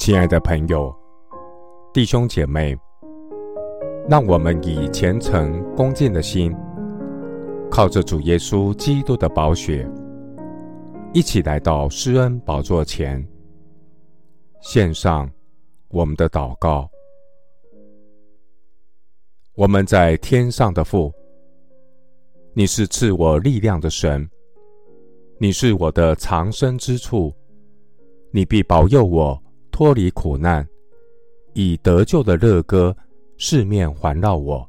亲爱的朋友、弟兄姐妹，让我们以虔诚恭敬的心，靠着主耶稣基督的宝血，一起来到施恩宝座前，献上我们的祷告。我们在天上的父，你是赐我力量的神，你是我的藏身之处，你必保佑我。脱离苦难，以得救的乐歌四面环绕我。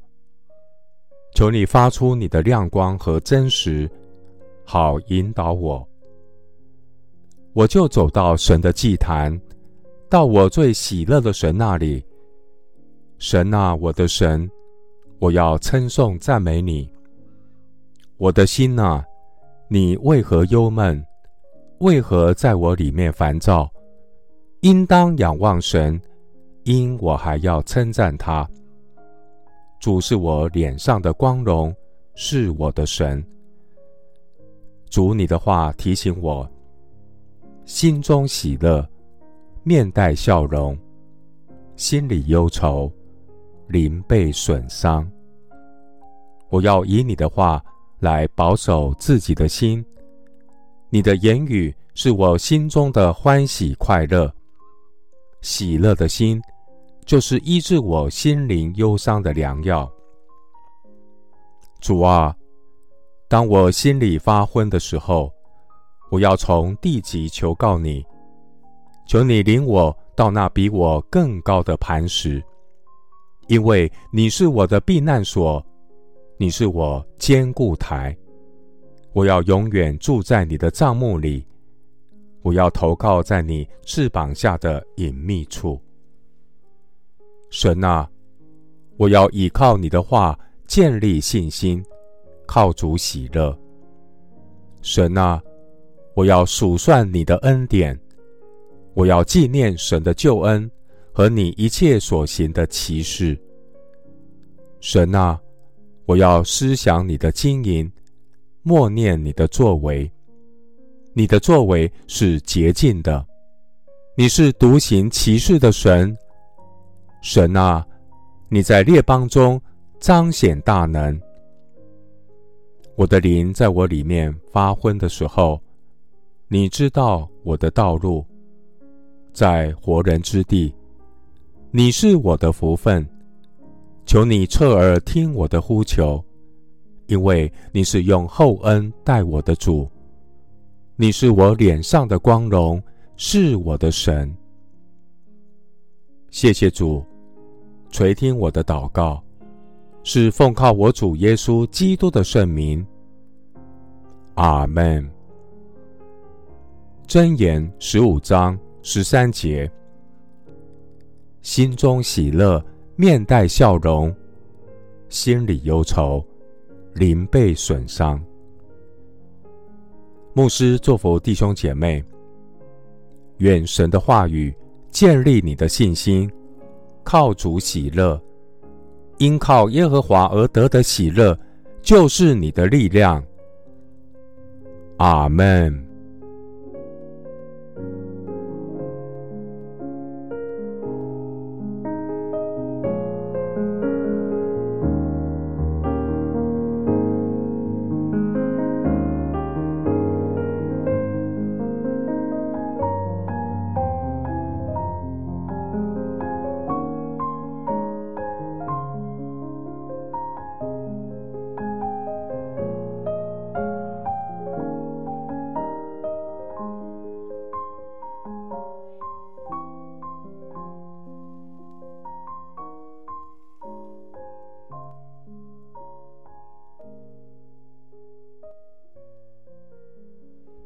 求你发出你的亮光和真实，好引导我。我就走到神的祭坛，到我最喜乐的神那里。神啊，我的神，我要称颂赞美你。我的心啊，你为何忧闷？为何在我里面烦躁？应当仰望神，因我还要称赞他。主是我脸上的光荣，是我的神。主，你的话提醒我，心中喜乐，面带笑容，心里忧愁，灵被损伤。我要以你的话来保守自己的心。你的言语是我心中的欢喜快乐。喜乐的心，就是医治我心灵忧伤的良药。主啊，当我心里发昏的时候，我要从地极求告你，求你领我到那比我更高的磐石，因为你是我的避难所，你是我坚固台。我要永远住在你的帐幕里。我要投靠在你翅膀下的隐秘处，神啊，我要倚靠你的话建立信心，靠主喜乐。神啊，我要数算你的恩典，我要纪念神的救恩和你一切所行的奇事。神啊，我要思想你的经营，默念你的作为。你的作为是洁净的，你是独行奇事的神。神啊，你在列邦中彰显大能。我的灵在我里面发昏的时候，你知道我的道路，在活人之地，你是我的福分。求你侧耳听我的呼求，因为你是用厚恩待我的主。你是我脸上的光荣，是我的神。谢谢主垂听我的祷告，是奉靠我主耶稣基督的圣名。阿门。箴言十五章十三节：心中喜乐，面带笑容；心里忧愁，灵被损伤。牧师祝福弟兄姐妹，愿神的话语建立你的信心，靠主喜乐，因靠耶和华而得的喜乐，就是你的力量。阿门。